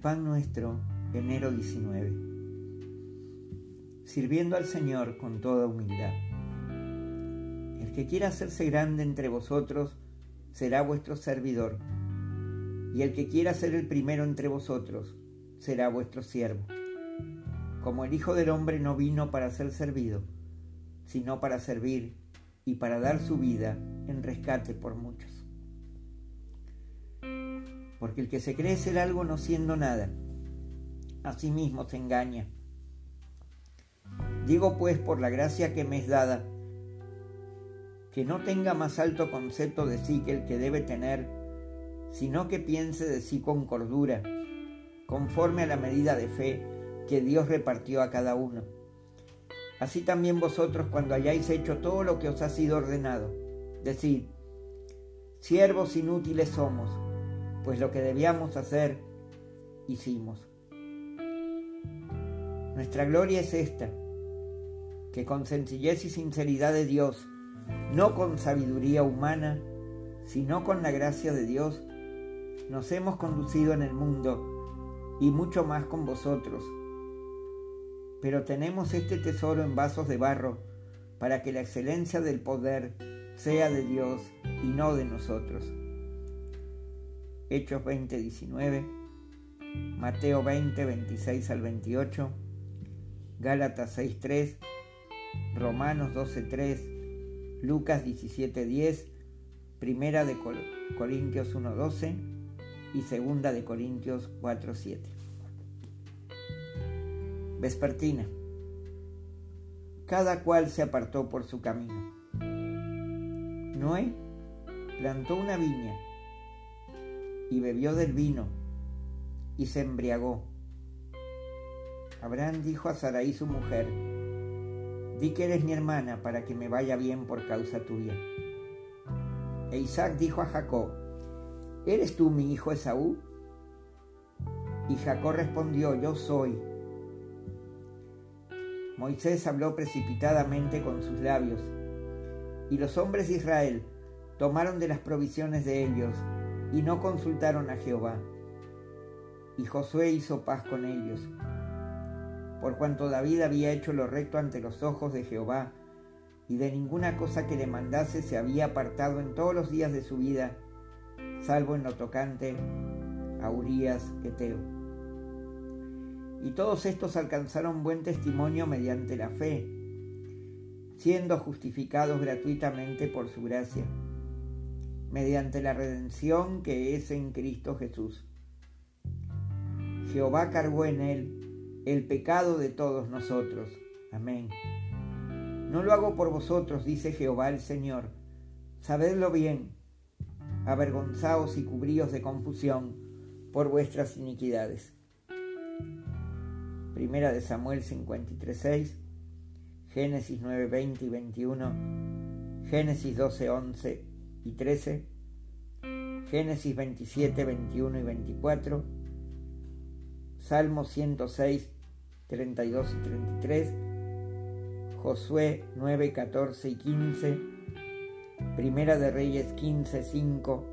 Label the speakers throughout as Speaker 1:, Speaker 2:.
Speaker 1: pan nuestro, enero 19. Sirviendo al Señor con toda humildad. El que quiera hacerse grande entre vosotros será vuestro servidor, y el que quiera ser el primero entre vosotros será vuestro siervo. Como el Hijo del Hombre no vino para ser servido, sino para servir y para dar su vida en rescate por muchos. Porque el que se cree ser algo no siendo nada, a sí mismo se engaña. Digo pues por la gracia que me es dada, que no tenga más alto concepto de sí que el que debe tener, sino que piense de sí con cordura, conforme a la medida de fe que Dios repartió a cada uno. Así también vosotros cuando hayáis hecho todo lo que os ha sido ordenado, decid, siervos inútiles somos, pues lo que debíamos hacer, hicimos. Nuestra gloria es esta, que con sencillez y sinceridad de Dios, no con sabiduría humana, sino con la gracia de Dios, nos hemos conducido en el mundo y mucho más con vosotros. Pero tenemos este tesoro en vasos de barro para que la excelencia del poder sea de Dios y no de nosotros. Hechos 20, 19, Mateo 20, 26 al 28, Gálatas 6, 3, Romanos 12, 3, Lucas 17, 10, Primera de Corintios 1, 12 y Segunda de Corintios 4, 7. Vespertina. Cada cual se apartó por su camino. Noé plantó una viña y bebió del vino y se embriagó. Abraham dijo a Sarai su mujer, di que eres mi hermana para que me vaya bien por causa tuya. E Isaac dijo a Jacob, ¿eres tú mi hijo Esaú? Y Jacob respondió, yo soy. Moisés habló precipitadamente con sus labios, y los hombres de Israel tomaron de las provisiones de ellos y no consultaron a Jehová. Y Josué hizo paz con ellos. Por cuanto David había hecho lo recto ante los ojos de Jehová, y de ninguna cosa que le mandase se había apartado en todos los días de su vida, salvo en lo tocante a Urías Eteo. Y todos estos alcanzaron buen testimonio mediante la fe, siendo justificados gratuitamente por su gracia mediante la redención que es en Cristo Jesús. Jehová cargó en él el pecado de todos nosotros. Amén. No lo hago por vosotros, dice Jehová el Señor. Sabedlo bien. Avergonzaos y cubríos de confusión por vuestras iniquidades. Primera de Samuel 53.6, Génesis 9.20 y 21, Génesis 12.11 y 13, Génesis 27, 21 y 24, Salmos 106, 32 y 33, Josué 9, 14 y 15, Primera de Reyes 15, 5,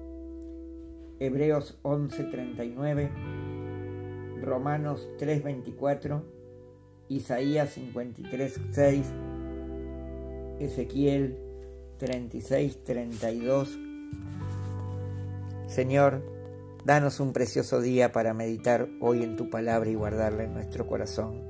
Speaker 1: Hebreos 11, 39, Romanos 3, 24, Isaías 53, 6, Ezequiel 36, 32. Señor, danos un precioso día para meditar hoy en tu palabra y guardarla en nuestro corazón.